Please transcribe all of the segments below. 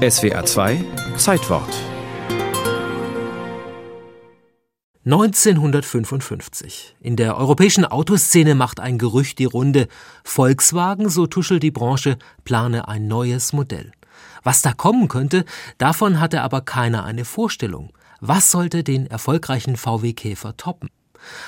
SWR 2 Zeitwort 1955. In der europäischen Autoszene macht ein Gerücht die Runde. Volkswagen, so tuschelt die Branche, plane ein neues Modell. Was da kommen könnte, davon hatte aber keiner eine Vorstellung. Was sollte den erfolgreichen VW Käfer toppen?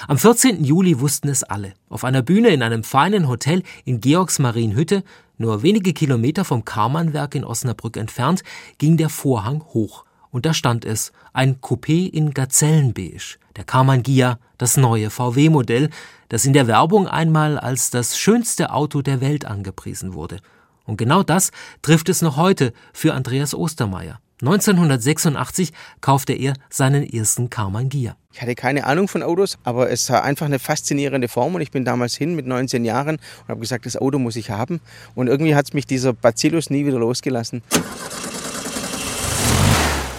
Am 14. Juli wussten es alle. Auf einer Bühne in einem feinen Hotel in Georgsmarienhütte, nur wenige Kilometer vom Karmannwerk in Osnabrück entfernt, ging der Vorhang hoch. Und da stand es, ein Coupé in Gazellenbeige, der Karmann Gia, das neue VW-Modell, das in der Werbung einmal als das schönste Auto der Welt angepriesen wurde. Und genau das trifft es noch heute für Andreas Ostermeier. 1986 kaufte er seinen ersten Karmann Gia. Ich hatte keine Ahnung von Autos, aber es war einfach eine faszinierende Form und ich bin damals hin mit 19 Jahren und habe gesagt, das Auto muss ich haben. Und irgendwie hat es mich dieser Bacillus nie wieder losgelassen.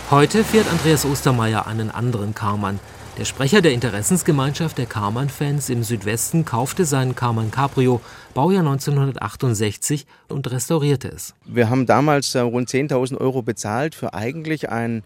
Heute fährt Andreas Ostermeier einen anderen Karmann. Der Sprecher der Interessensgemeinschaft der Karmann-Fans im Südwesten kaufte seinen Karmann Cabrio, Baujahr 1968, und restaurierte es. Wir haben damals äh, rund 10.000 Euro bezahlt für eigentlich ein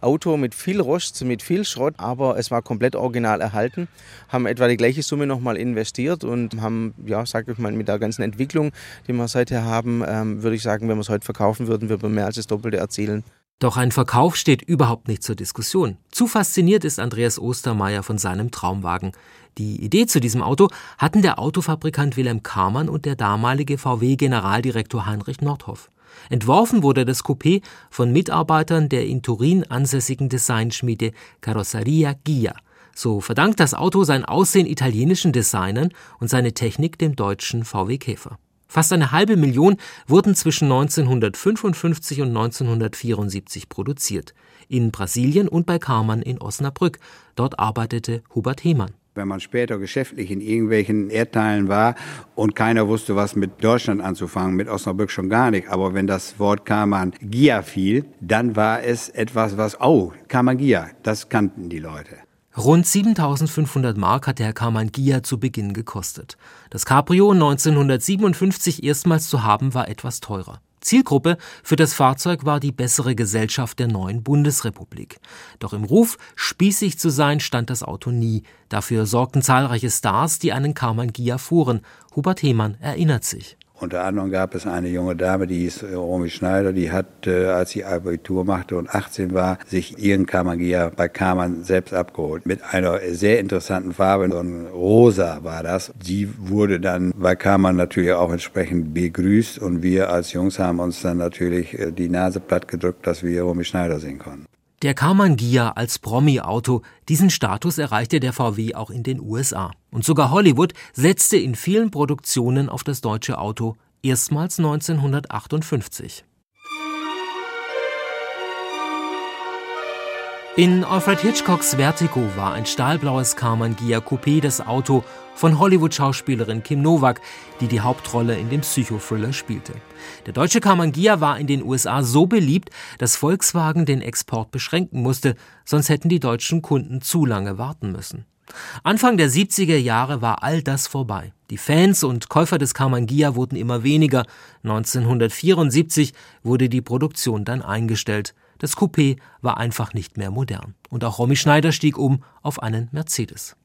Auto mit viel Rost, mit viel Schrott, aber es war komplett original erhalten. Haben etwa die gleiche Summe nochmal investiert und haben, ja, sag ich mal, mit der ganzen Entwicklung, die wir seither haben, ähm, würde ich sagen, wenn wir es heute verkaufen würden, würden wir mehr als das Doppelte erzielen. Doch ein Verkauf steht überhaupt nicht zur Diskussion. Zu fasziniert ist Andreas Ostermeier von seinem Traumwagen. Die Idee zu diesem Auto hatten der Autofabrikant Wilhelm Kamann und der damalige VW-Generaldirektor Heinrich Nordhoff. Entworfen wurde das Coupé von Mitarbeitern der in Turin ansässigen Designschmiede Carrozzeria Gia. So verdankt das Auto sein Aussehen italienischen Designern und seine Technik dem deutschen VW Käfer. Fast eine halbe Million wurden zwischen 1955 und 1974 produziert. In Brasilien und bei Karmann in Osnabrück. Dort arbeitete Hubert Hemann. Wenn man später geschäftlich in irgendwelchen Erdteilen war und keiner wusste, was mit Deutschland anzufangen, mit Osnabrück schon gar nicht, aber wenn das Wort Karmann Gia fiel, dann war es etwas, was, oh, Karmann Gia, das kannten die Leute. Rund 7500 Mark hat der Karmann Gia zu Beginn gekostet. Das Cabrio 1957 erstmals zu haben war etwas teurer. Zielgruppe für das Fahrzeug war die bessere Gesellschaft der neuen Bundesrepublik. Doch im Ruf, spießig zu sein, stand das Auto nie. Dafür sorgten zahlreiche Stars, die einen Karmann Gia fuhren. Hubert Hemann erinnert sich. Unter anderem gab es eine junge Dame, die hieß äh, Romy Schneider, die hat, äh, als sie Abitur machte und 18 war, sich ihren Kamagia bei Kamann selbst abgeholt. Mit einer sehr interessanten Farbe, so ein Rosa war das. Sie wurde dann bei Kamann natürlich auch entsprechend begrüßt und wir als Jungs haben uns dann natürlich äh, die Nase platt gedrückt, dass wir Romy Schneider sehen konnten. Der Karmann Gia als Promi-Auto, diesen Status erreichte der VW auch in den USA. Und sogar Hollywood setzte in vielen Produktionen auf das deutsche Auto, erstmals 1958. In Alfred Hitchcocks Vertigo war ein stahlblaues Karmann Gia Coupé das Auto von Hollywood-Schauspielerin Kim Novak, die die Hauptrolle in dem Psychothriller spielte. Der deutsche Karmann Gia war in den USA so beliebt, dass Volkswagen den Export beschränken musste, sonst hätten die deutschen Kunden zu lange warten müssen. Anfang der 70er Jahre war all das vorbei. Die Fans und Käufer des Karmann Gia wurden immer weniger. 1974 wurde die Produktion dann eingestellt. Das Coupé war einfach nicht mehr modern. Und auch Romy Schneider stieg um auf einen Mercedes.